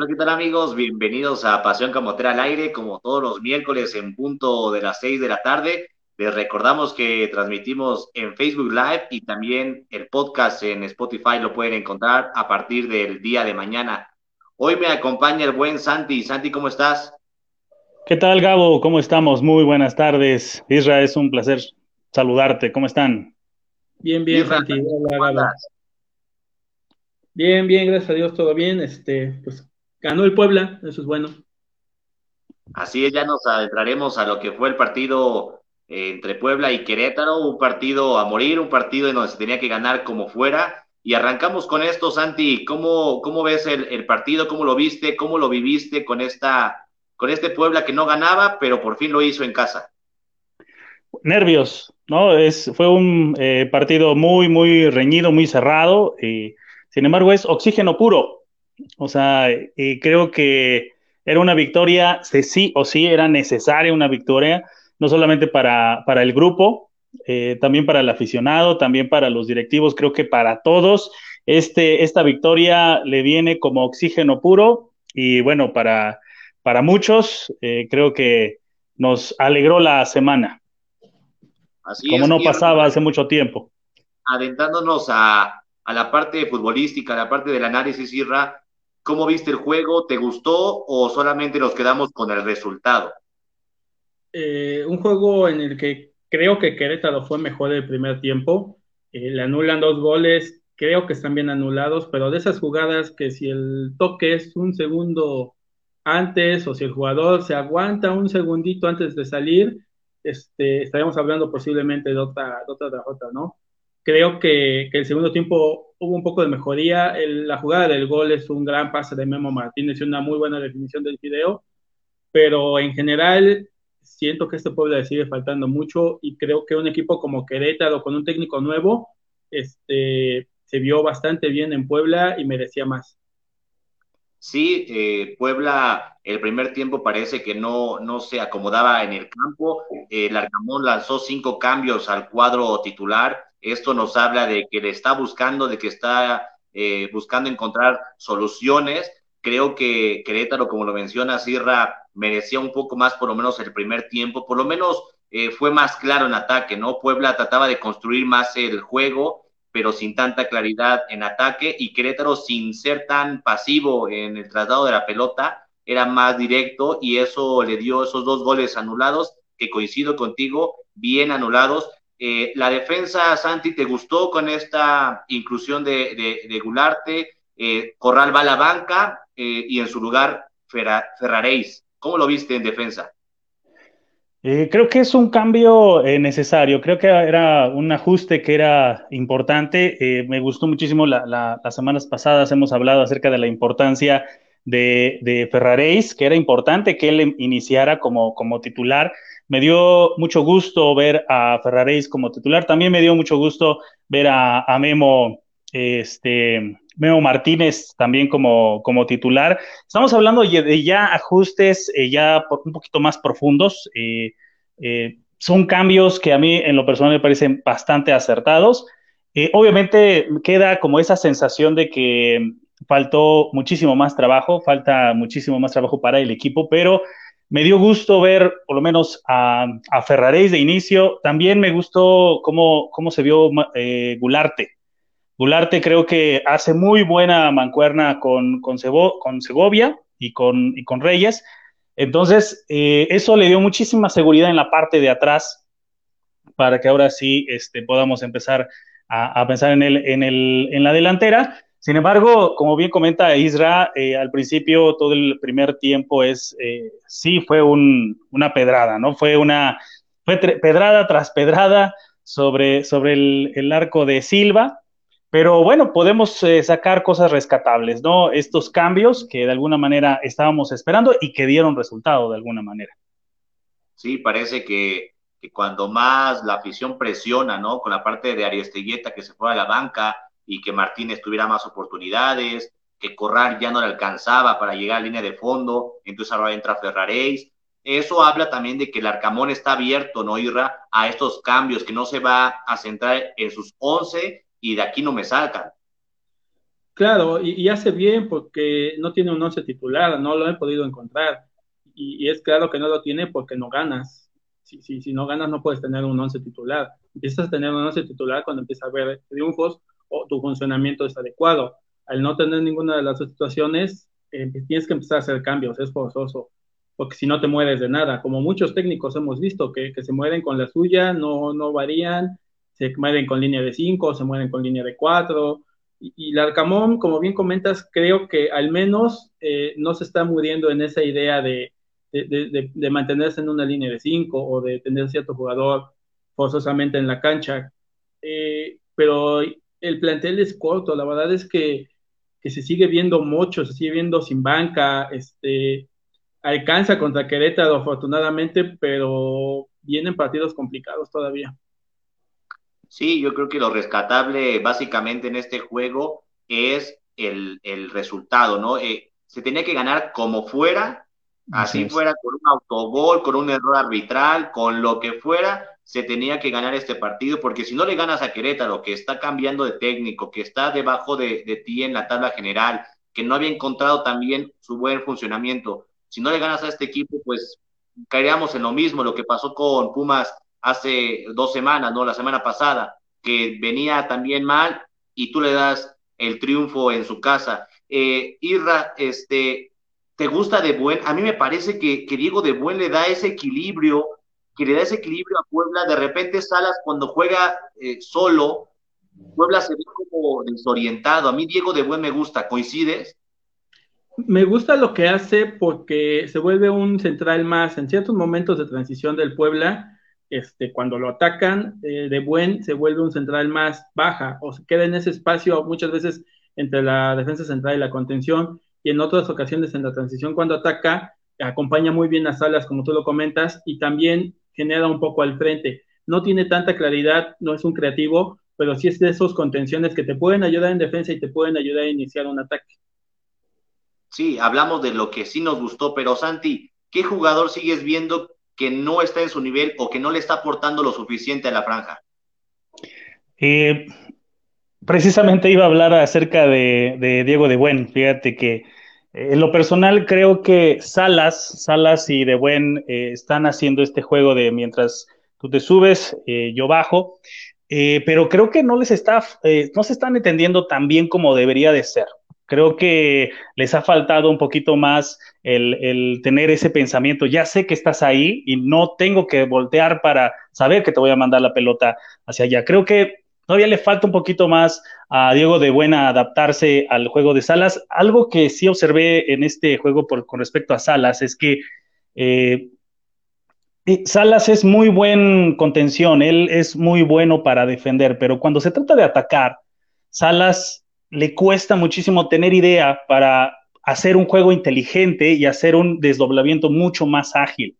Hola, ¿qué tal amigos? Bienvenidos a Pasión Camotera al aire, como todos los miércoles en punto de las 6 de la tarde. Les recordamos que transmitimos en Facebook Live y también el podcast en Spotify lo pueden encontrar a partir del día de mañana. Hoy me acompaña el buen Santi. Santi, ¿cómo estás? ¿Qué tal, Gabo? ¿Cómo estamos? Muy buenas tardes. Isra, es un placer saludarte. ¿Cómo están? Bien, bien, Santi. Bien, bien, gracias a Dios, todo bien. Este, pues ganó el Puebla, eso es bueno. Así es, ya nos adentraremos a lo que fue el partido eh, entre Puebla y Querétaro, un partido a morir, un partido en donde se tenía que ganar como fuera. Y arrancamos con esto, Santi. ¿Cómo, cómo ves el, el partido? ¿Cómo lo viste? ¿Cómo lo viviste con esta con este Puebla que no ganaba, pero por fin lo hizo en casa. Nervios, ¿no? Es, fue un eh, partido muy, muy reñido, muy cerrado, y sin embargo es oxígeno puro. O sea, creo que era una victoria, sí o sí era necesaria una victoria, no solamente para, para el grupo, eh, también para el aficionado, también para los directivos, creo que para todos. Este, esta victoria le viene como oxígeno puro y bueno, para, para muchos, eh, creo que nos alegró la semana. Así como no pasaba hace mucho tiempo. Adentrándonos a, a, la parte futbolística, a la parte del análisis, Irra, ¿cómo viste el juego? ¿Te gustó o solamente nos quedamos con el resultado? Eh, un juego en el que creo que Querétaro fue mejor el primer tiempo. Eh, le anulan dos goles, creo que están bien anulados, pero de esas jugadas que si el toque es un segundo antes o si el jugador se aguanta un segundito antes de salir, este, estaríamos hablando posiblemente de otra, de otra derrota, ¿no? Creo que, que, el segundo tiempo hubo un poco de mejoría. la jugada del gol es un gran pase de Memo Martínez y una muy buena definición del video, pero en general siento que este pueblo le sigue faltando mucho y creo que un equipo como Querétaro con un técnico nuevo este, se vio bastante bien en Puebla y merecía más. Sí, eh, Puebla el primer tiempo parece que no, no se acomodaba en el campo. El Arcamón lanzó cinco cambios al cuadro titular. Esto nos habla de que le está buscando, de que está eh, buscando encontrar soluciones. Creo que Querétaro, como lo menciona Sierra, merecía un poco más por lo menos el primer tiempo. Por lo menos eh, fue más claro en ataque, ¿no? Puebla trataba de construir más el juego pero sin tanta claridad en ataque, y Querétaro sin ser tan pasivo en el traslado de la pelota, era más directo y eso le dio esos dos goles anulados, que coincido contigo, bien anulados. Eh, la defensa, Santi, ¿te gustó con esta inclusión de, de, Gularte? Eh, Corral va a la banca eh, y en su lugar Ferraréis. ¿Cómo lo viste en defensa? Eh, creo que es un cambio eh, necesario, creo que era un ajuste que era importante. Eh, me gustó muchísimo las semanas pasadas, hemos hablado acerca de la importancia de, de que era importante que él iniciara como, como titular. Me dio mucho gusto ver a Ferraréis como titular, también me dio mucho gusto ver a, a Memo, este, Memo Martínez también como, como titular. Estamos hablando de ya ajustes eh, ya un poquito más profundos. Eh, eh, son cambios que a mí en lo personal me parecen bastante acertados. obviamente queda como esa sensación de que faltó muchísimo más trabajo, falta muchísimo más trabajo para el equipo, pero me dio gusto ver por lo menos a, a de inicio. También me gustó cómo, cómo se vio Gularte. Gularte creo que hace muy buena mancuerna con, con, Segovia y con, y con Reyes. Entonces, eh, eso le dio muchísima seguridad en la parte de atrás para que ahora sí este, podamos empezar a, pensar en, el, en, el, en la delantera. Sin embargo, como bien comenta Isra, eh, al principio todo el primer tiempo es, eh, sí fue un, una pedrada, ¿no? Fue una, fue pedrada tras pedrada sobre, sobre el, arco de Silva pero bueno, podemos eh, sacar cosas rescatables, ¿no? Estos cambios que de alguna manera estábamos esperando y que dieron resultado de alguna manera. Sí, parece que, cuando más la afición presiona, ¿no? Con la parte de Ariesteguieta que se fue a la banca y que Martínez tuviera más oportunidades, que Corral ya no le alcanzaba para llegar a línea de fondo, entonces ahora entra Ferraréis. Eso habla también de que el Arcamón está abierto, ¿no, Irra? A estos cambios, que no se va a centrar en sus 11 y de aquí no me salgan. Claro, y, hace bien porque no tiene un once titular, no lo he podido encontrar. Y, es claro que no lo tiene porque no ganas. Si, si, si no ganas no puedes tener un once titular. Empiezas a tener un once titular cuando empiezas a ver triunfos tu funcionamiento es adecuado. Al no tener ninguna de las dos situaciones, eh, tienes que empezar a hacer cambios, es forzoso, porque si no te mueres de nada, como muchos técnicos hemos visto que, que se mueren con la suya, no, no varían, se mueren con línea de 5, se mueren con línea de 4, y, y Larcamón, como bien comentas, creo que al menos eh, no se está muriendo en esa idea de, de, de, de mantenerse en una línea de 5 o de tener cierto jugador forzosamente en la cancha. Eh, pero el plantel es corto, la verdad es que que se sigue viendo mucho, se sigue viendo sin banca, este, alcanza contra Querétaro afortunadamente, pero vienen partidos complicados todavía. Sí, yo creo que lo rescatable básicamente en este juego es el, el resultado, ¿no? Eh, se tenía que ganar como fuera, así fuera con un autogol, con un error arbitral, con lo que fuera, se tenía que ganar este partido, porque si no le ganas a Querétaro, que está cambiando de técnico, que está debajo de, ti en la tabla general, que no había encontrado también su buen funcionamiento, si no le ganas a este equipo, pues caeríamos en lo mismo, lo que pasó con Pumas hace dos semanas, ¿no? La semana pasada, que venía también mal y tú le das el triunfo en su casa. Eh, Irra, este, ¿te gusta de buen? A mí me parece que, que Diego de buen le da ese equilibrio que le da ese equilibrio a Puebla. De repente Salas cuando juega eh, solo, Puebla se ve como desorientado. A mí Diego de Buen me gusta, ¿coincides? Me gusta lo que hace porque se vuelve un central más en ciertos momentos de transición del Puebla. Este, cuando lo atacan, eh, de buen se vuelve un central más baja o se queda en ese espacio muchas veces entre la defensa central y la contención y en otras ocasiones en la transición cuando ataca acompaña muy bien a Salas como tú lo comentas y también genera un poco al frente. No tiene tanta claridad, no es un creativo, pero sí es de esos contenciones que te pueden ayudar en defensa y te pueden ayudar a iniciar un ataque. Sí, hablamos de lo que sí nos gustó, pero Santi, ¿qué jugador sigues viendo que no está en su nivel o que no le está aportando lo suficiente a la franja? Eh, precisamente iba a hablar acerca de, de Diego de Buen. Fíjate que en lo personal, creo que Salas, Salas y De Buen eh, están haciendo este juego de mientras tú te subes, eh, yo bajo, eh, pero creo que no les está, no se están entendiendo tan bien como debería de ser. Creo que les ha faltado un poquito más el, el, tener ese pensamiento. Ya sé que estás ahí y no tengo que voltear para saber que te voy a mandar la pelota hacia allá. Creo que Todavía le falta un poquito más a Diego de Buena adaptarse al juego de Salas. Algo que sí observé en este juego por, con respecto a Salas es que eh, eh, Salas es muy buen contención, él es muy bueno para defender, pero cuando se trata de atacar, Salas le cuesta muchísimo tener idea para hacer un juego inteligente y hacer un desdoblamiento mucho más ágil.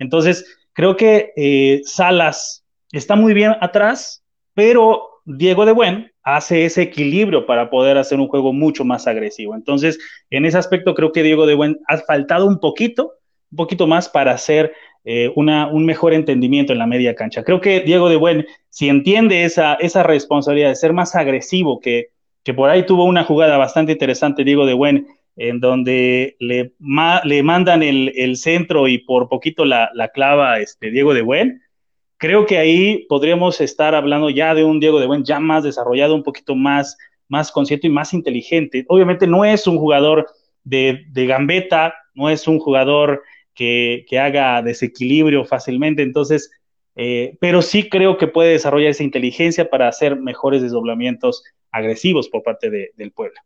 Entonces, creo que eh, Salas está muy bien atrás, pero Diego de Buen hace ese equilibrio para poder hacer un juego mucho más agresivo. Entonces, en ese aspecto creo que Diego de Buen ha faltado un poquito, un poquito más para hacer eh, una, un mejor entendimiento en la media cancha. Creo que Diego de Buen, si entiende esa, esa responsabilidad de ser más agresivo, que, que por ahí tuvo una jugada bastante interesante Diego de Buen, en donde le, le mandan el, el, centro y por poquito la, la clava este, Diego de Buen, creo que ahí podríamos estar hablando ya de un Diego de Buen ya más desarrollado, un poquito más, más consciente y más inteligente. Obviamente no es un jugador de, de gambeta, no es un jugador que, que haga desequilibrio fácilmente, entonces, eh, pero sí creo que puede desarrollar esa inteligencia para hacer mejores desdoblamientos agresivos por parte de, del pueblo.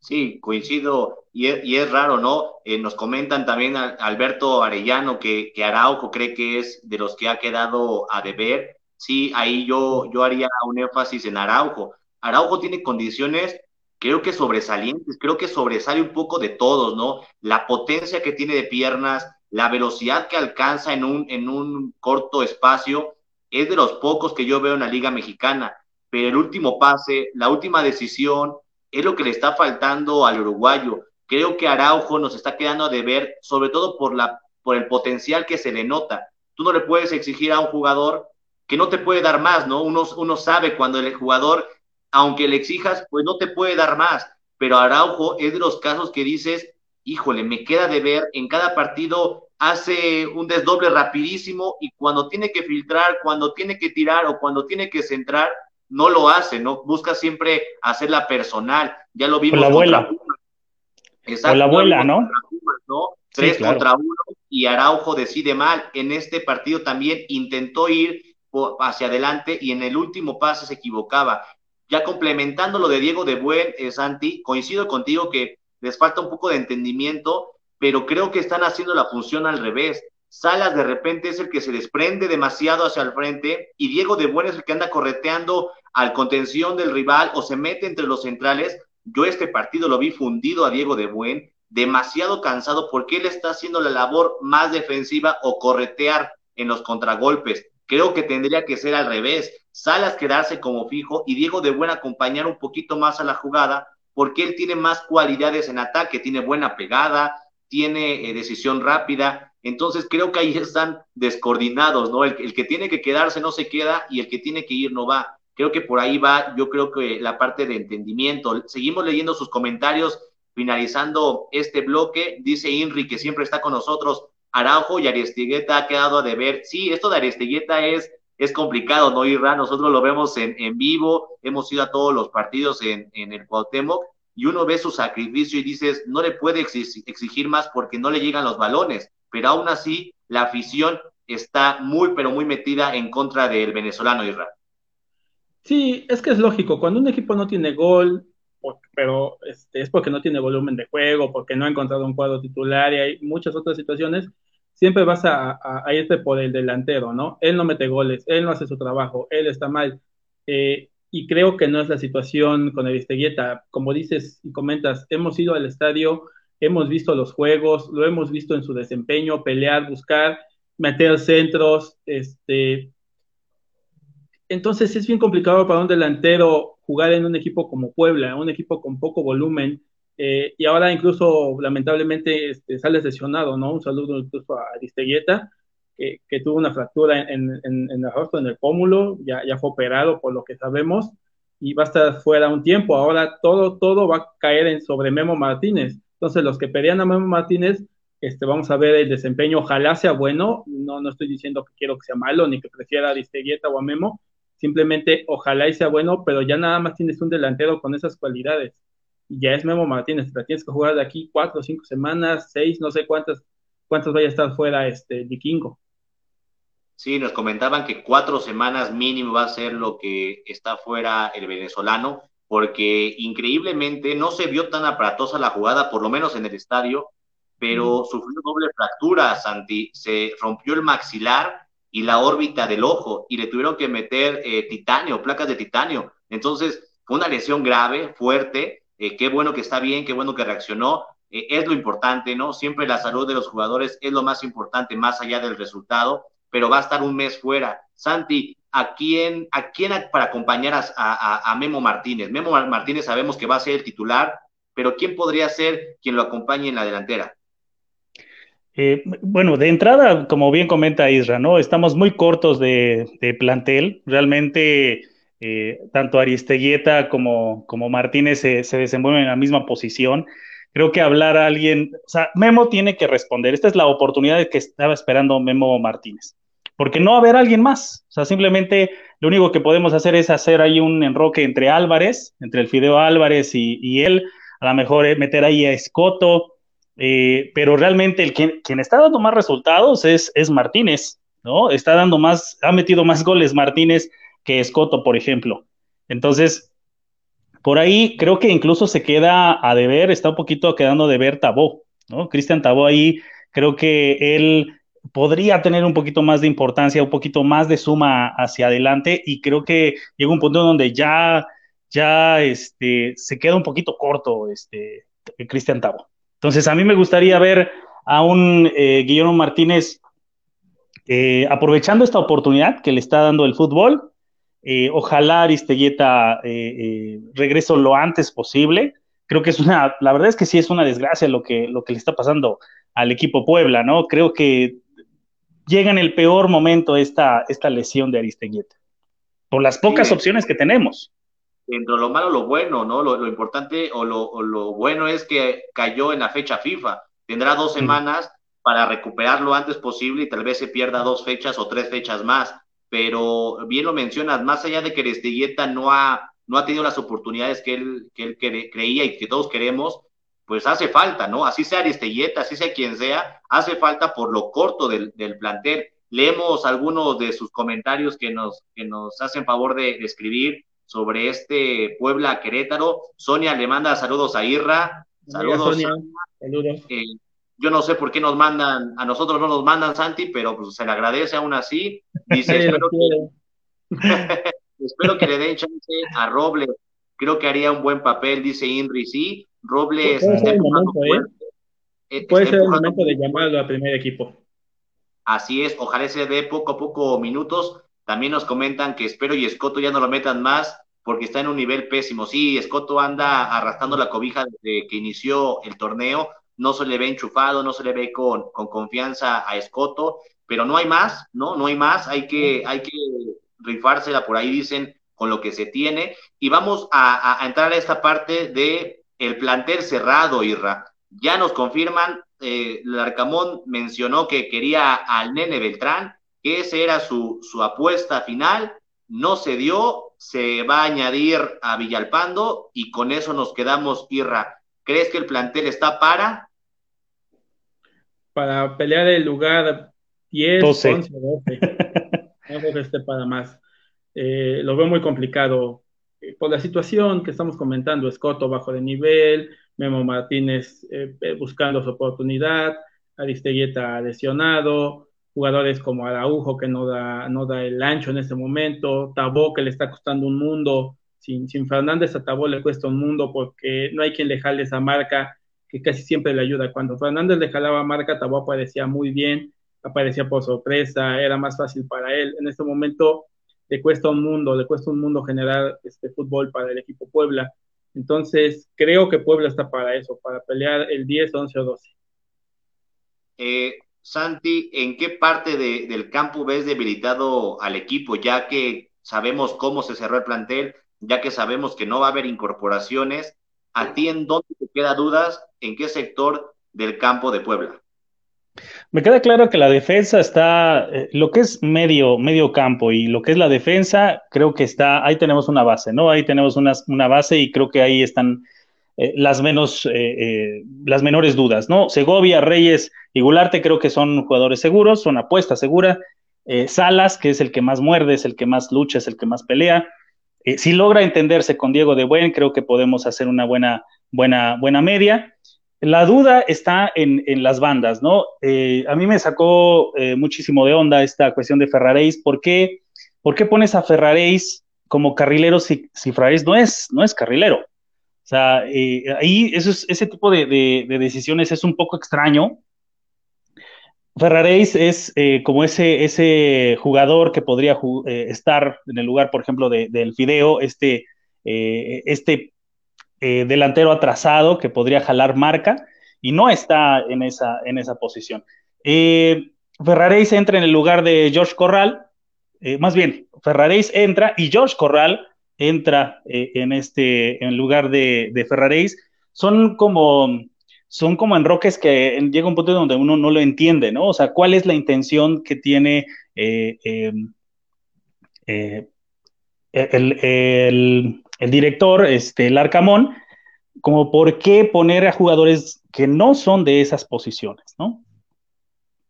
Sí, coincido, y es, y es raro, ¿no? Eh, nos comentan también Alberto Arellano que, que, Araujo cree que es de los que ha quedado a deber. Sí, ahí yo, yo haría un énfasis en Araujo. Araujo tiene condiciones, creo que sobresalientes, creo que sobresale un poco de todos, ¿no? La potencia que tiene de piernas, la velocidad que alcanza en un, en un corto espacio, es de los pocos que yo veo en la Liga Mexicana. Pero el último pase, la última decisión, es lo que le está faltando al uruguayo. Creo que Araujo nos está quedando a deber, sobre todo por, la, por el potencial que se le nota. Tú no le puedes exigir a un jugador que no te puede dar más, ¿no? Uno, uno sabe cuando el jugador aunque le exijas, pues no te puede dar más. Pero Araujo es de los casos que dices, híjole, me queda de ver, en cada partido hace un desdoble rapidísimo y cuando tiene que filtrar, cuando tiene que tirar o cuando tiene que centrar, no lo hace, ¿no? Busca siempre hacerla personal. Ya lo vimos. Con la abuela. Exacto. Con la abuela, ¿no? Tres contra uno y Araujo decide mal. En este partido también intentó ir hacia adelante y en el último pase se equivocaba. Ya complementando lo de Diego de Buen, eh, Santi, coincido contigo que les falta un poco de entendimiento, pero creo que están haciendo la función al revés. Salas de repente es el que se desprende demasiado hacia el frente y Diego de Buen es el que anda correteando al contención del rival o se mete entre los centrales. Yo este partido lo vi fundido a Diego de Buen, demasiado cansado porque él está haciendo la labor más defensiva o corretear en los contragolpes. Creo que tendría que ser al revés. Salas quedarse como fijo y Diego de Buen acompañar un poquito más a la jugada porque él tiene más cualidades en ataque, tiene buena pegada, tiene eh, decisión rápida. Entonces creo que ahí están descoordinados, ¿no? El, que tiene que quedarse no se queda y el que tiene que ir no va. Creo que por ahí va, yo creo que la parte de entendimiento. Seguimos leyendo sus comentarios, finalizando este bloque. Dice Inri que siempre está con nosotros. Araujo y Aristigueta ha quedado a deber. Sí, esto de Aristigueta es, es complicado, ¿no, Irra? Nosotros lo vemos en, en vivo, hemos ido a todos los partidos en, en el Cuauhtémoc y uno ve su sacrificio y dices, no le puede exigir más porque no le llegan los balones, pero aún así la afición está muy, pero muy metida en contra del venezolano Israel. Sí, es que es lógico, cuando un equipo no tiene gol, pero este, es porque no tiene volumen de juego, porque no ha encontrado un cuadro titular y hay muchas otras situaciones, siempre vas a, irte por el delantero, ¿no? Él no mete goles, él no hace su trabajo, él está mal. Eh, y creo que no es la situación con el Esteguieta. Como dices y comentas, hemos ido al estadio, hemos visto los juegos, lo hemos visto en su desempeño, pelear, buscar, meter centros, este... Entonces es bien complicado para un delantero jugar en un equipo como Puebla, un equipo con poco volumen, eh, y ahora incluso lamentablemente este, sale lesionado, ¿no? Un saludo incluso a Aristeguieta, que, tuvo una fractura en, en, en, el rostro, en el pómulo, ya, ya fue operado por lo que sabemos y va a estar fuera un tiempo. Ahora todo, todo va a caer en sobre Memo Martínez. Entonces los que pedían a Memo Martínez, este, vamos a ver el desempeño, ojalá sea bueno, no, no estoy diciendo que quiero que sea malo, ni que prefiera a Aristeguieta o a Memo, simplemente ojalá y sea bueno, pero ya nada más tienes un delantero con esas cualidades. Y ya es Memo Martínez, te tienes que jugar de aquí cuatro cinco semanas, seis, no sé cuántas, cuántas vaya a estar fuera este Vikingo. Sí, nos comentaban que cuatro semanas mínimo va a ser lo que está fuera el venezolano, porque increíblemente no se vio tan aparatosa la jugada, por lo menos en el estadio, pero sufrió doble fractura, Santi. Se rompió el maxilar y la órbita del ojo y le tuvieron que meter eh, titanio, placas de titanio. Entonces, fue una lesión grave, fuerte. Eh, qué bueno que está bien, qué bueno que reaccionó. Eh, es lo importante, ¿no? Siempre la salud de los jugadores es lo más importante, más allá del resultado pero va a estar un mes fuera. Santi, ¿a quién, a quién para acompañar a, Memo Martínez? Memo Martínez sabemos que va a ser el titular, pero ¿quién podría ser quien lo acompañe en la delantera? Eh, bueno, de entrada, como bien comenta Isra, ¿no? Estamos muy cortos de, plantel. Realmente, eh, tanto Aristeguieta como, como Martínez se, se, desenvuelven en la misma posición. Creo que hablar a alguien, o sea, Memo tiene que responder. Esta es la oportunidad que estaba esperando Memo Martínez porque no va a haber alguien más. O sea, simplemente lo único que podemos hacer es hacer ahí un enroque entre Álvarez, entre el Fideo Álvarez y, él, a lo mejor eh, meter ahí a Escoto, eh, pero realmente el quien, quien, está dando más resultados es, es Martínez, ¿no? Está dando más, ha metido más goles Martínez que Escoto, por ejemplo. Entonces, por ahí creo que incluso se queda a deber, está un poquito quedando de ver Tabó, ¿no? Cristian Tabó ahí, creo que él podría tener un poquito más de importancia, un poquito más de suma hacia adelante y creo que llega un punto donde ya, ya este, se queda un poquito corto este, Cristian Tabo. Entonces a mí me gustaría ver a un eh, Guillermo Martínez eh, aprovechando esta oportunidad que le está dando el fútbol. Eh, ojalá Aristeguieta regrese lo antes posible. Creo que es una, la verdad es que sí es una desgracia lo que, lo que le está pasando al equipo Puebla, ¿no? Creo que llega en el peor momento esta, esta lesión de Aristeguieta, por las pocas opciones que tenemos. dentro de lo malo, lo bueno, ¿no? Lo, importante o lo, bueno es que cayó en la fecha FIFA. Tendrá dos semanas para recuperarlo antes posible y tal vez se pierda dos fechas o tres fechas más. Pero bien lo mencionas, más allá de que Aristilleta no ha, no ha tenido las oportunidades que él, que él creía y que todos queremos, pues hace falta, ¿no? Así sea Aristelleta, así sea quien sea, hace falta por lo corto del, del plantel. Leemos algunos de sus comentarios que nos, que nos hacen favor de, escribir sobre este Puebla Querétaro. Sonia le manda saludos a Irra. Saludos. Sonia. Saludos. Eh, yo no sé por qué nos mandan, a nosotros no nos mandan Santi, pero pues se le agradece aún así. Dice, espero, que, espero que le den chance a Robles. Creo que haría un buen papel, dice Inri, sí. Robles puede ser el momento, ¿eh? Eh, puede ser el momento de llamarlo al primer equipo. Así es, ojalá se dé poco a poco minutos. También nos comentan que espero y Escoto ya no lo metan más porque está en un nivel pésimo. Sí, Escoto anda arrastrando la cobija desde que inició el torneo. No se le ve enchufado, no se le ve con, con confianza a Escoto, pero no hay más, ¿no? No hay más. Hay que, hay que rifársela por ahí, dicen, con lo que se tiene. Y vamos a, a entrar a esta parte de el plantel cerrado, Irra. Ya nos confirman, eh, Larcamón mencionó que quería al nene Beltrán, que esa era su, su apuesta final, no se dio, se va a añadir a Villalpando y con eso nos quedamos, Irra. ¿Crees que el plantel está para? Para pelear el lugar 10, 12. 11, 12. No creo que esté para más. Eh, lo veo muy complicado. Eh, por la situación que estamos comentando, Escoto bajo de nivel, Memo Martínez eh, buscando su oportunidad, Aristeguieta lesionado, jugadores como Araujo que no da, no da el ancho en este momento, Tabó que le está costando un mundo, sin, sin Fernández a Tabó le cuesta un mundo porque no hay quien le jale esa marca que casi siempre le ayuda. Cuando Fernández le jalaba marca, Tabó aparecía muy bien, aparecía por sorpresa, era más fácil para él. En este momento le cuesta un mundo, le cuesta un mundo generar este fútbol para el equipo Puebla. Entonces, creo que Puebla está para eso, para pelear el 10, 11 o 12. Eh, Santi, ¿en qué parte del campo ves debilitado al equipo, ya que sabemos cómo se cerró el plantel, ya que sabemos que no va a haber incorporaciones? ¿A ti en dónde te queda dudas? ¿En qué sector del campo de Puebla? Me queda claro que la defensa está, eh, lo que es medio, campo y lo que es la defensa, creo que está, ahí tenemos una base, ¿no? Ahí tenemos una, una base y creo que ahí están eh, las menos, eh, las menores dudas, ¿no? Segovia, Reyes y Gularte creo que son jugadores seguros, son apuesta segura. Salas, que es el que más muerde, es el que más lucha, es el que más pelea. si logra entenderse con Diego de Buen, creo que podemos hacer una buena, buena, buena media. La duda está en, las bandas, ¿no? Eh, a mí me sacó eh, muchísimo de onda esta cuestión de Ferraréis. ¿Por qué, ¿Por qué pones a Ferraréis como carrilero si, si no es, no es carrilero? O sea, eh, ahí eso ese tipo de, decisiones es un poco extraño. Ferraréis es como ese, ese jugador que podría estar en el lugar, por ejemplo, del Fideo, este, este eh, delantero atrasado que podría jalar marca y no está en esa, en esa posición. Eh, Ferraréis entra en el lugar de George Corral, eh, más bien, Ferraréis entra y George Corral entra en este en lugar de, de. Son como son como enroques que llega un punto donde uno no lo entiende, ¿no? O sea, ¿cuál es la intención que tiene em, el, el director, este, el Arcamón, como por qué poner a jugadores que no son de esas posiciones, ¿no?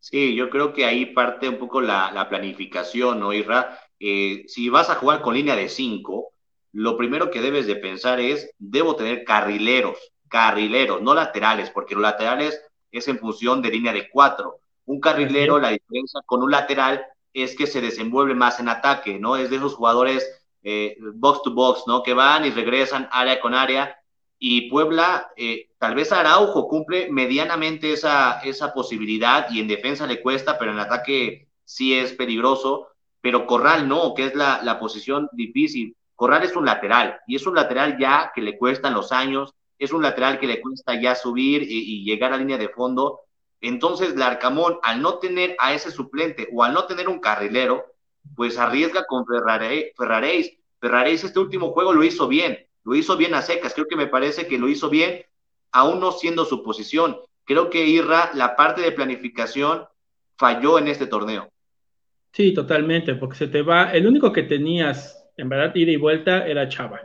Sí, yo creo que ahí parte un poco la, planificación, ¿no, Irra? Eh, si vas a jugar con línea de cinco, lo primero que debes de pensar es, debo tener carrileros, carrileros, no laterales, porque los laterales es en función de línea de cuatro. Un carrilero, la diferencia con un lateral es que se desenvuelve más en ataque, ¿no? Es de esos jugadores eh, box to box, ¿no? Que van y regresan área con área. Y Puebla, eh, tal vez Araujo cumple medianamente esa, esa posibilidad y en defensa le cuesta, pero en ataque sí es peligroso. Pero Corral no, que es la, la posición difícil. Corral es un lateral y es un lateral ya que le cuestan los años, es un lateral que le cuesta ya subir y, llegar a línea de fondo. Entonces, Larcamón, al no tener a ese suplente o al no tener un carrilero, pues arriesga con Ferraréis Ferraris este último juego lo hizo bien, lo hizo bien a secas, creo que me parece que lo hizo bien, aún no siendo su posición. Creo que Irra, la parte de planificación, falló en este torneo. Sí, totalmente, porque se te va, el único que tenías, en verdad, ida y vuelta era Chava.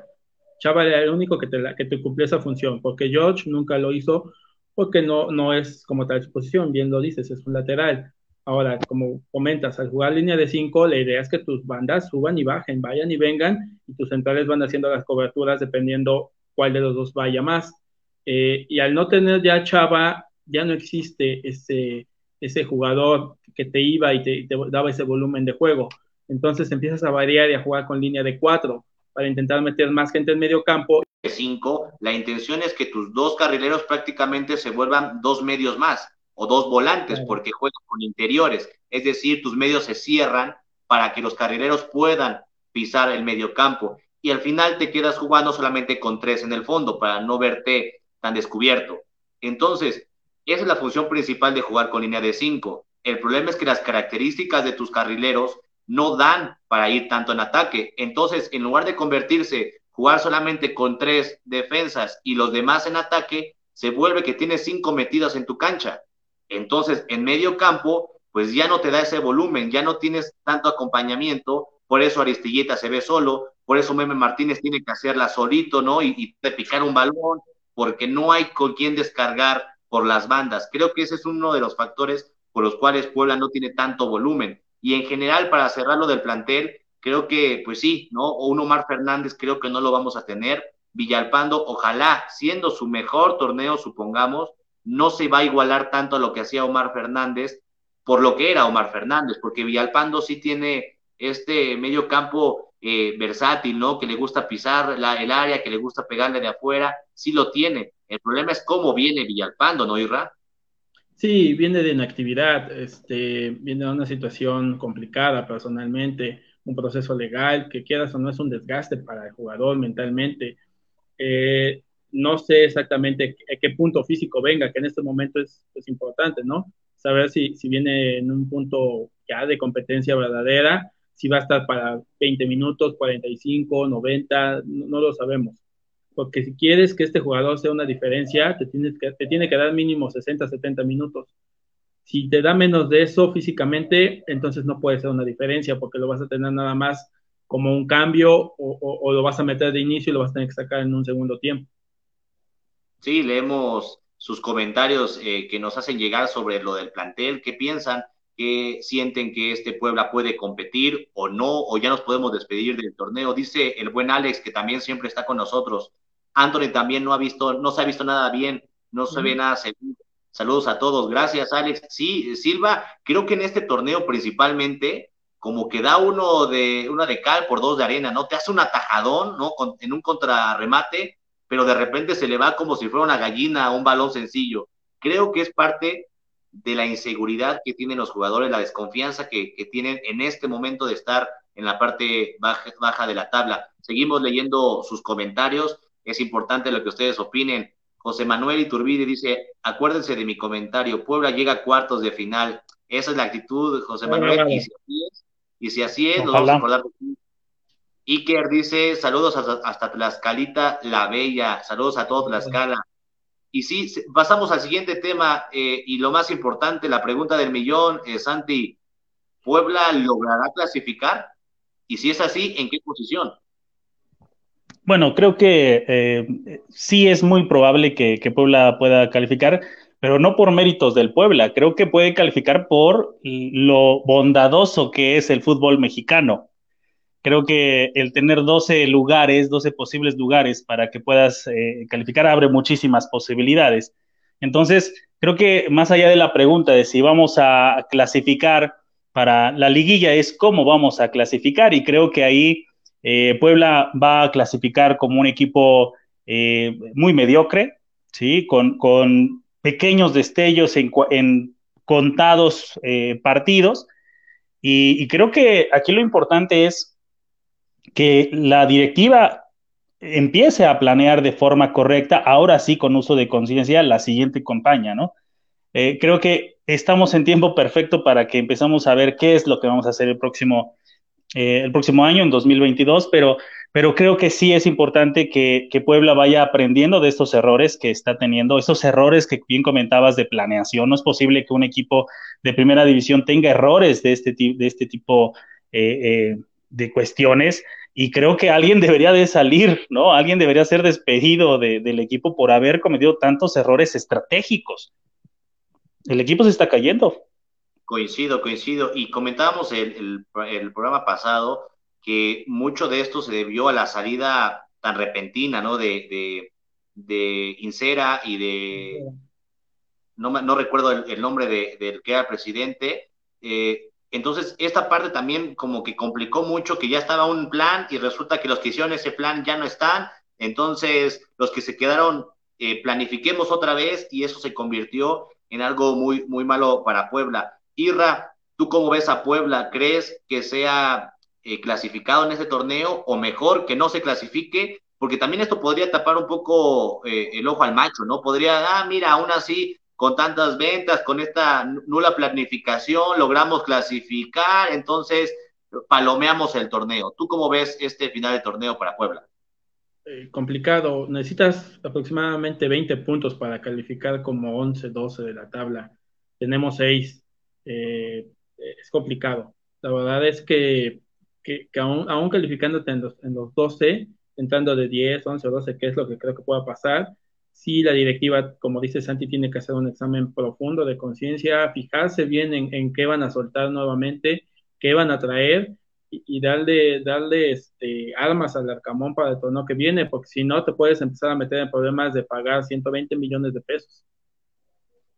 Chava era el único que te, que cumplía esa función, porque George nunca lo hizo, porque no, no es como tal su posición, bien lo dices, es un lateral. Ahora, como comentas, al jugar línea de 5, la idea es que tus bandas suban y bajen, vayan y vengan, y tus centrales van haciendo las coberturas dependiendo cuál de los dos vaya más. Eh, y al no tener ya Chava, ya no existe ese, ese jugador que te iba y te, daba ese volumen de juego. Entonces empiezas a variar y a jugar con línea de 4 para intentar meter más gente en medio campo. De 5, la intención es que tus dos carrileros prácticamente se vuelvan dos medios más o dos volantes porque juegan con interiores, es decir, tus medios se cierran para que los carrileros puedan pisar el medio campo y al final te quedas jugando solamente con tres en el fondo para no verte tan descubierto. Entonces, esa es la función principal de jugar con línea de cinco. El problema es que las características de tus carrileros no dan para ir tanto en ataque. Entonces, en lugar de convertirse, jugar solamente con tres defensas y los demás en ataque, se vuelve que tienes cinco metidas en tu cancha. Entonces, en medio campo, pues ya no te da ese volumen, ya no tienes tanto acompañamiento, por eso Aristilleta se ve solo, por eso Meme Martínez tiene que hacerla solito, ¿no? Y, de picar un balón, porque no hay con quién descargar por las bandas. Creo que ese es uno de los factores por los cuales Puebla no tiene tanto volumen. Y en general, para cerrarlo del plantel, creo que, pues sí, ¿no? O un Omar Fernández creo que no lo vamos a tener. Villalpando, ojalá, siendo su mejor torneo, supongamos, no se va a igualar tanto a lo que hacía Omar Fernández por lo que era Omar Fernández, porque Villalpando sí tiene este medio campo eh, versátil, ¿no? Que le gusta pisar la, el área, que le gusta pegarle de afuera, sí lo tiene. El problema es cómo viene Villalpando, ¿no, Irra? Sí, viene de inactividad, este, viene de una situación complicada personalmente, un proceso legal que quieras o no es un desgaste para el jugador mentalmente. Eh, no sé exactamente a qué punto físico venga, que en este momento es, es importante, ¿no? Saber si, si viene en un punto ya de competencia verdadera, si va a estar para 20 minutos, 45, 90, no, no lo sabemos. Porque si quieres que este jugador sea una diferencia, te, tienes que, te tiene que dar mínimo 60, 70 minutos. Si te da menos de eso físicamente, entonces no puede ser una diferencia porque lo vas a tener nada más como un cambio o, o, o lo vas a meter de inicio y lo vas a tener que sacar en un segundo tiempo. Sí, leemos sus comentarios eh, que nos hacen llegar sobre lo del plantel, qué piensan, qué sienten que este Puebla puede competir o no, o ya nos podemos despedir del torneo. Dice el buen Alex, que también siempre está con nosotros. Anthony también no ha visto, no se ha visto nada bien, no se ve nada seguro. Saludos a todos. Gracias, Alex. Sí, Silva, creo que en este torneo principalmente, como que da uno de, una de cal por dos de arena, ¿no? Te hace un atajadón, ¿no? Con, en un contrarremate pero de repente se le va como si fuera una gallina a un balón sencillo. Creo que es parte de la inseguridad que tienen los jugadores, la desconfianza que, que tienen en este momento de estar en la parte baja, baja, de la tabla. Seguimos leyendo sus comentarios, es importante lo que ustedes opinen. José Manuel Iturbide dice, acuérdense de mi comentario, Puebla llega a cuartos de final. Esa es la actitud, José Manuel, y si así es, y si así es nos vamos a acordar de Iker dice, saludos hasta, hasta, Tlaxcalita, la Bella, saludos a todos Tlaxcala. Y sí, pasamos al siguiente tema, eh, y lo más importante, la pregunta del millón, eh, Santi, ¿Puebla logrará clasificar? Y si es así, ¿en qué posición? Bueno, creo que eh, sí es muy probable que, que, Puebla pueda calificar, pero no por méritos del Puebla, creo que puede calificar por lo bondadoso que es el fútbol mexicano. Creo que el tener 12 lugares, 12 posibles lugares para que puedas eh, calificar abre muchísimas posibilidades. Entonces, creo que más allá de la pregunta de si vamos a clasificar para la liguilla es cómo vamos a clasificar y creo que ahí eh, Puebla va a clasificar como un equipo eh, muy mediocre, ¿sí? Con, con pequeños destellos en, en contados partidos. Y, creo que aquí lo importante es que la directiva empiece a planear de forma correcta, ahora sí con uso de conciencia, la siguiente campaña, ¿no? Eh, creo que estamos en tiempo perfecto para que empezamos a ver qué es lo que vamos a hacer el próximo, eh, el próximo año, en 2022, pero pero creo que sí es importante que, Puebla vaya aprendiendo de estos errores que está teniendo, esos errores que bien comentabas de planeación. No es posible que un equipo de primera división tenga errores de este, de este tipo eh, de cuestiones y creo que alguien debería de salir, ¿no? Alguien debería ser despedido del equipo por haber cometido tantos errores estratégicos. El equipo se está cayendo. Coincido, coincido. Y comentábamos el, el programa pasado que mucho de esto se debió a la salida tan repentina, ¿no? De, de, Insera y de, no, no recuerdo el, nombre del que era presidente. Eh, entonces, esta parte también como que complicó mucho, que ya estaba un plan y resulta que los que hicieron ese plan ya no están. Entonces, los que se quedaron, eh, planifiquemos otra vez y eso se convirtió en algo muy, muy malo para Puebla. Irra, ¿tú cómo ves a Puebla? ¿Crees que sea eh, clasificado en este torneo o mejor que no se clasifique, porque también esto podría tapar un poco eh, el ojo al macho, ¿no? Podría, ah, mira, aún así, con tantas ventas, con esta nula planificación, logramos clasificar, entonces palomeamos el torneo. ¿Tú cómo ves este final de torneo para Puebla? Eh, complicado. Necesitas aproximadamente 20 puntos para calificar como 11, 12 de la tabla. Tenemos 6. es complicado. La verdad es que que, aún, aún, calificándote en los, en los 12, entrando de 10, 11 o 12, que es lo que creo que pueda pasar, si la directiva, como dice Santi, tiene que hacer un examen profundo de conciencia, fijarse bien en, en, qué van a soltar nuevamente, qué van a traer y, darle, darle este, armas al Arcamón para el torneo que viene, porque si no te puedes empezar a meter en problemas de pagar 120 millones de pesos.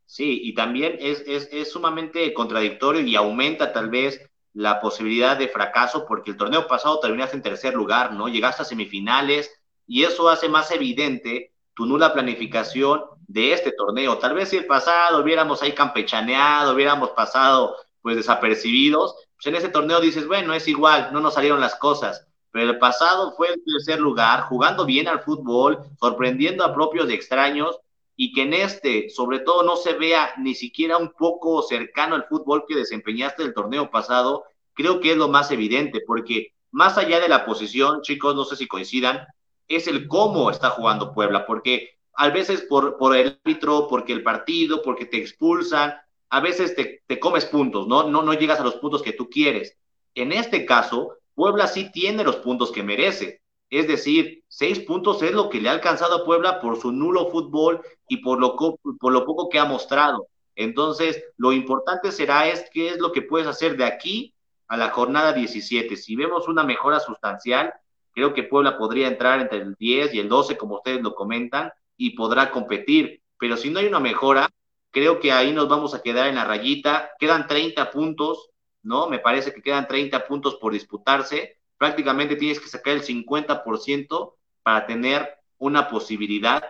Sí, y también es, es, es sumamente contradictorio y aumenta tal vez la posibilidad de fracaso porque el torneo pasado terminaste en tercer lugar, ¿no? Llegaste a semifinales y eso hace más evidente tu nula planificación de este torneo. Tal vez si el pasado hubiéramos ahí campechaneado, hubiéramos pasado pues desapercibidos, pues en ese torneo dices, bueno, es igual, no nos salieron las cosas. Pero el pasado fue el tercer lugar, jugando bien al fútbol, sorprendiendo a propios y extraños, y que en este, sobre todo, no se vea ni siquiera un poco cercano al fútbol que desempeñaste el torneo pasado, creo que es lo más evidente, porque más allá de la posición, chicos, no sé si coincidan, es el cómo está jugando Puebla, porque a veces por, por el árbitro, porque el partido, porque te expulsan, a veces te, te comes puntos, ¿no? ¿no? No llegas a los puntos que tú quieres. En este caso, Puebla sí tiene los puntos que merece. Es decir, seis puntos es lo que le ha alcanzado a Puebla por su nulo fútbol y por lo, por lo poco que ha mostrado. Entonces, lo importante será es qué es lo que puedes hacer de aquí a la jornada 17. Si vemos una mejora sustancial, creo que Puebla podría entrar entre el 10 y el 12, como ustedes lo comentan, y podrá competir. Pero si no hay una mejora, creo que ahí nos vamos a quedar en la rayita. Quedan 30 puntos, ¿no? Me parece que quedan 30 puntos por disputarse prácticamente tienes que sacar el 50% para tener una posibilidad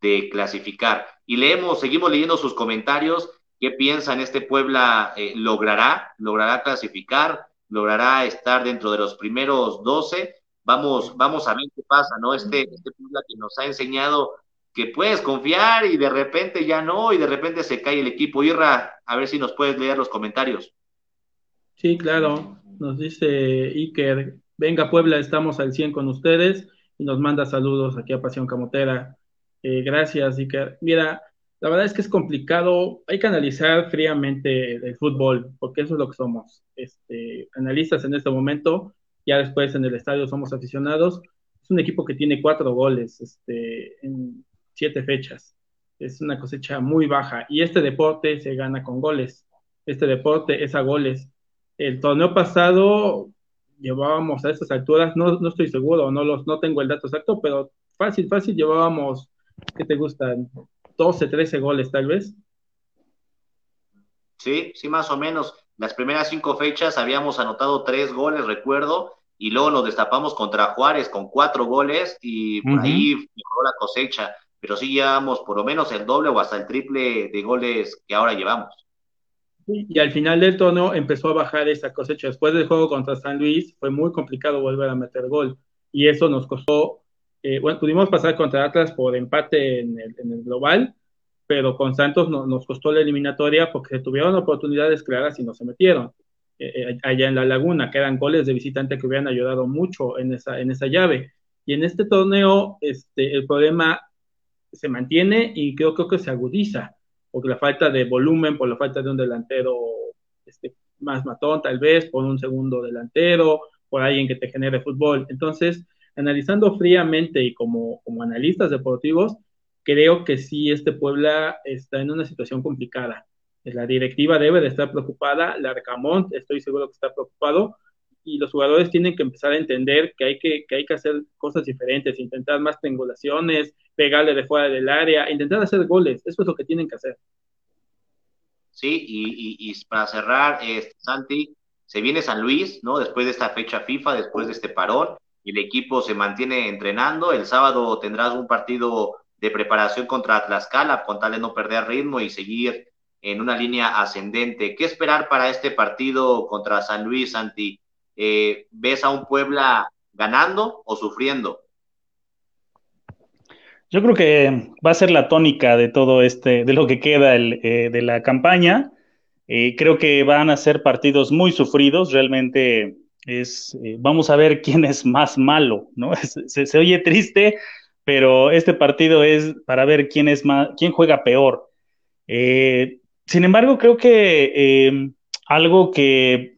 de clasificar. Y leemos, seguimos leyendo sus comentarios. ¿Qué piensan este Puebla eh, logrará? ¿Logrará clasificar? ¿Logrará estar dentro de los primeros 12? Vamos, vamos a ver qué pasa, ¿no? Este, este Puebla que nos ha enseñado que puedes confiar y de repente ya no, y de repente se cae el equipo. Irra, a ver si nos puedes leer los comentarios. Sí, claro. Nos dice Iker, venga Puebla, estamos al 100 con ustedes y nos manda saludos aquí a Pasión Camotera. Eh, gracias, Iker. Mira, la verdad es que es complicado, hay que analizar fríamente el fútbol, porque eso es lo que somos, este, analistas en este momento, ya después en el estadio somos aficionados. Es un equipo que tiene cuatro goles este, en siete fechas. Es una cosecha muy baja y este deporte se gana con goles. Este deporte es a goles. El torneo pasado llevábamos a estas alturas, no, no estoy seguro, no, los, no tengo el dato exacto, pero fácil, fácil, llevábamos, ¿qué te gustan? 12, 13 goles tal vez. Sí, sí, más o menos. Las primeras cinco fechas habíamos anotado tres goles, recuerdo, y luego nos destapamos contra Juárez con cuatro goles y por ahí mejoró la cosecha, pero sí llevamos por lo menos el doble o hasta el triple de goles que ahora llevamos. Y al final del torneo empezó a bajar esa cosecha. Después del juego contra San Luis fue muy complicado volver a meter gol. Y eso nos costó, eh, bueno, pudimos pasar contra Atlas por empate en el, global, pero con Santos nos costó la eliminatoria porque tuvieron oportunidades claras y no se metieron. eh, allá en la laguna, que eran goles de visitante que hubieran ayudado mucho en esa, en esa llave. Y en este torneo, este, el problema se mantiene y creo, creo que se agudiza, por la falta de volumen, por la falta de un delantero este, más matón, tal vez, por un segundo delantero, por alguien que te genere fútbol. Entonces, analizando fríamente y como, como analistas deportivos, creo que sí, este Puebla está en una situación complicada. La directiva debe de estar preocupada, la Arcamón estoy seguro que está preocupado, y los jugadores tienen que empezar a entender que hay que, que hay que hacer cosas diferentes, intentar más triangulaciones, pegarle de fuera del área, intentar hacer goles, eso es lo que tienen que hacer. Sí, y, y, para cerrar, este, Santi, se viene San Luis, ¿no? Después de esta fecha FIFA, después de este parón, y el equipo se mantiene entrenando. El sábado tendrás un partido de preparación contra Tlaxcala, con tal de no perder ritmo y seguir en una línea ascendente. ¿Qué esperar para este partido contra San Luis, Santi? Eh, ¿Ves a un Puebla ganando o sufriendo? Yo creo que va a ser la tónica de todo este, de lo que queda eh, de la campaña. Eh, creo que van a ser partidos muy sufridos. Realmente es, eh, vamos a ver quién es más malo, ¿no? Se, oye triste, pero este partido es para ver quién es más, quién juega peor. sin embargo, creo que algo que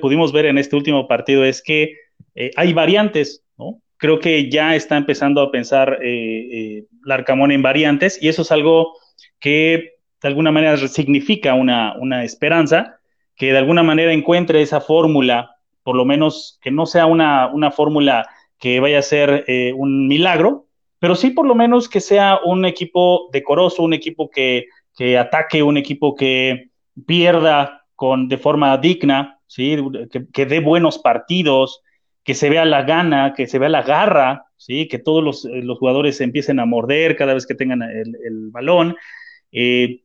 pudimos ver en este último partido es que hay variantes, ¿no? creo que ya está empezando a pensar eh, eh, Larcamón en variantes y eso es algo que de alguna manera significa una, esperanza, que de alguna manera encuentre esa fórmula, por lo menos que no sea una, fórmula que vaya a ser eh, un milagro, pero sí por lo menos que sea un equipo decoroso, un equipo que, ataque, un equipo que pierda con, de forma digna, ¿sí? que, que dé buenos partidos, que se vea la gana, que se vea la garra, ¿sí? que todos los, eh, jugadores se empiecen a morder cada vez que tengan el, balón. Eh,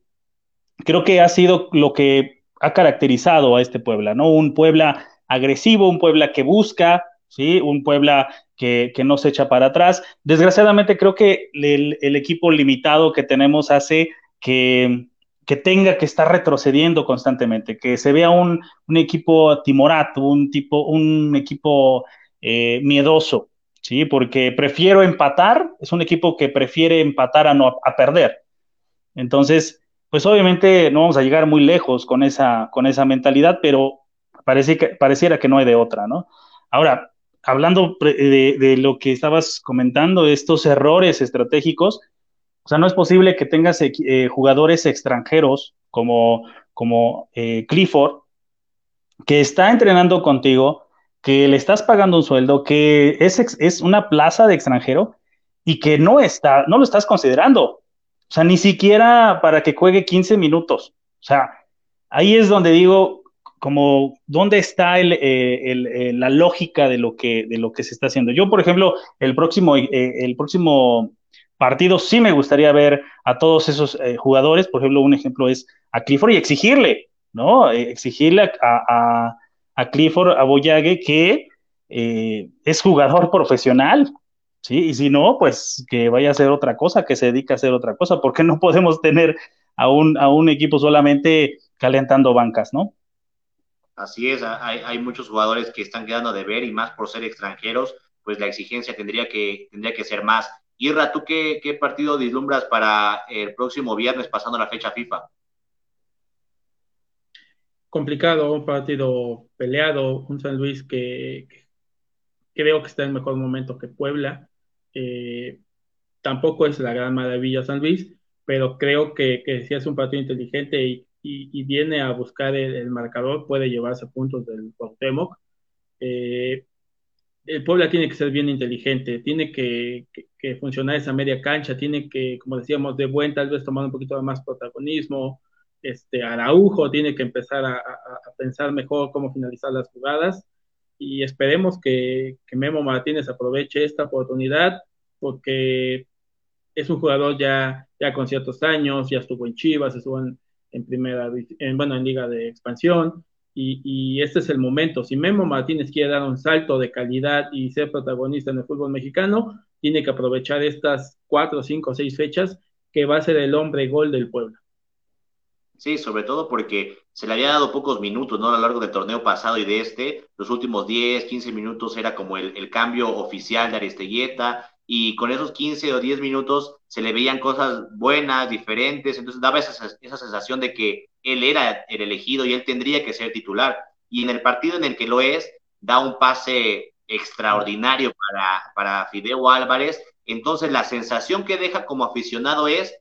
creo que ha sido lo que ha caracterizado a este Puebla, ¿no? Un Puebla agresivo, un Puebla que busca, ¿sí? Un Puebla que, no se echa para atrás. Desgraciadamente creo que el equipo limitado que tenemos hace que que tenga que estar retrocediendo constantemente, que se vea un, equipo timorato, un, tipo, un equipo eh, miedoso, ¿sí? Porque prefiero empatar, es un equipo que prefiere empatar a, no, a perder. Entonces, pues obviamente no vamos a llegar muy lejos con esa, con esa mentalidad, pero parece que, pareciera que no hay de otra, ¿no? Ahora, hablando de, lo que estabas comentando, estos errores estratégicos, o sea, no es posible que tengas eh, jugadores extranjeros como, como eh, Clifford, que está entrenando contigo, que le estás pagando un sueldo, que es, es una plaza de extranjero y que no, está, no lo estás considerando. O sea, ni siquiera para que juegue 15 minutos. O sea, ahí es donde digo, como, ¿dónde está eh, la lógica de lo, que, de lo que se está haciendo? Yo, por ejemplo, el próximo, el próximo partidos sí me gustaría ver a todos esos eh, jugadores, por ejemplo, un ejemplo es a Clifford y exigirle, ¿no? Eh, exigirle a, a, Clifford, a Boyague, que eh, es jugador profesional, ¿sí? Y si no, pues que vaya a hacer otra cosa, que se dedique a hacer otra cosa, porque no podemos tener a un, a un equipo solamente calentando bancas, ¿no? Así es, hay, hay muchos jugadores que están quedando de ver y más por ser extranjeros, pues la exigencia tendría que, tendría que ser más. Irra, ¿tú qué, partido vislumbras para el próximo viernes pasando la fecha FIFA? Complicado, un partido peleado, un San Luis que, creo que está en mejor momento que Puebla. Eh, tampoco es la gran maravilla San Luis, pero creo que, que si es un partido inteligente y, viene a buscar el, marcador, puede llevarse puntos del Cuauhtémoc. Eh, el Puebla tiene que ser bien inteligente, tiene que, funcionar esa media cancha, tiene que, como decíamos, de buen tal vez tomar un poquito más protagonismo. Este, Araujo tiene que empezar a, pensar mejor cómo finalizar las jugadas y esperemos que, Memo Martínez aproveche esta oportunidad porque es un jugador ya, ya con ciertos años, ya estuvo en Chivas, estuvo en, en primera, en, bueno, en liga de expansión, y, este es el momento. Si Memo Martínez quiere dar un salto de calidad y ser protagonista en el fútbol mexicano, tiene que aprovechar estas cuatro, cinco, seis fechas que va a ser el hombre gol del pueblo. Sí, sobre todo porque se le había dado pocos minutos, ¿no? A lo largo del torneo pasado y de este, los últimos 10, 15 minutos era como el, el cambio oficial de Aristeguieta, y con esos 15 o 10 minutos se le veían cosas buenas, diferentes, entonces daba esa, esa sensación de que él era el elegido y él tendría que ser titular. Y en el partido en el que lo es, da un pase extraordinario para, para Fideo Álvarez, entonces la sensación que deja como aficionado es,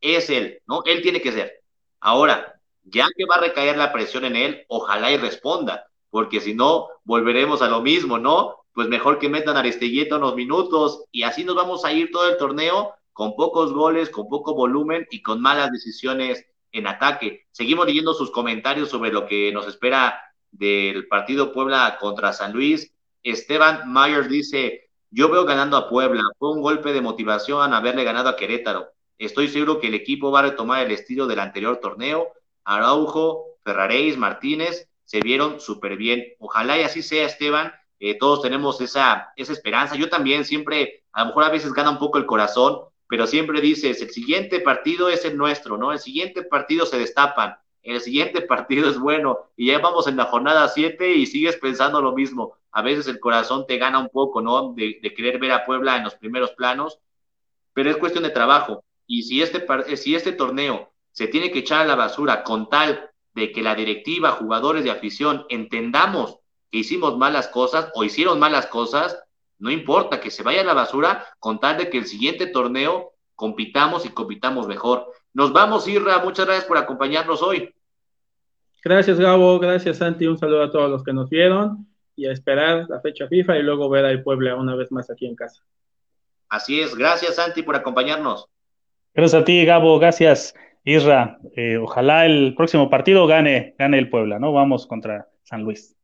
es él, ¿no? Él tiene que ser. Ahora, ya que va a recaer la presión en él, ojalá y responda, porque si no, volveremos a lo mismo, ¿no? Pues mejor que metan a Aristeguieta unos minutos y así nos vamos a ir todo el torneo con pocos goles, con poco volumen y con malas decisiones en ataque. Seguimos leyendo sus comentarios sobre lo que nos espera del partido Puebla contra San Luis. Esteban Myers dice, yo veo ganando a Puebla, fue un golpe de motivación haberle ganado a Querétaro. Estoy seguro que el equipo va a retomar el estilo del anterior torneo. Araujo, Ferraréis, Martínez se vieron súper bien. Ojalá y así sea, Esteban. Eh, todos tenemos esa, esa esperanza. Yo también siempre, a lo mejor a veces gana un poco el corazón, pero siempre dices, el siguiente partido es el nuestro, ¿no? El siguiente partido se destapan, el siguiente partido es bueno, y ya vamos en la jornada 7 y sigues pensando lo mismo. A veces el corazón te gana un poco, ¿no? De, de querer ver a Puebla en los primeros planos, pero es cuestión de trabajo. Y si este, si este torneo se tiene que echar a la basura con tal de que la directiva, jugadores de afición, entendamos que hicimos malas cosas o hicieron malas cosas, no importa que se vaya a la basura con tal de que el siguiente torneo compitamos y compitamos mejor. Nos vamos, Irra, muchas gracias por acompañarnos hoy. Gracias, Gabo, gracias, Santi, un saludo a todos los que nos vieron y a esperar la fecha FIFA y luego ver al Puebla una vez más aquí en casa. Así es, gracias, Santi, por acompañarnos. Gracias a ti, Gabo. Gracias, Isra. Eh, ojalá el próximo partido gane, gane el Puebla, ¿no? Vamos contra San Luis.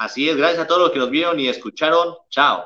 Así es, gracias a todos los que nos vieron y escucharon. Chao.